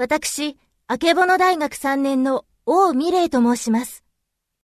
私、あけぼの大学3年の王美玲と申します。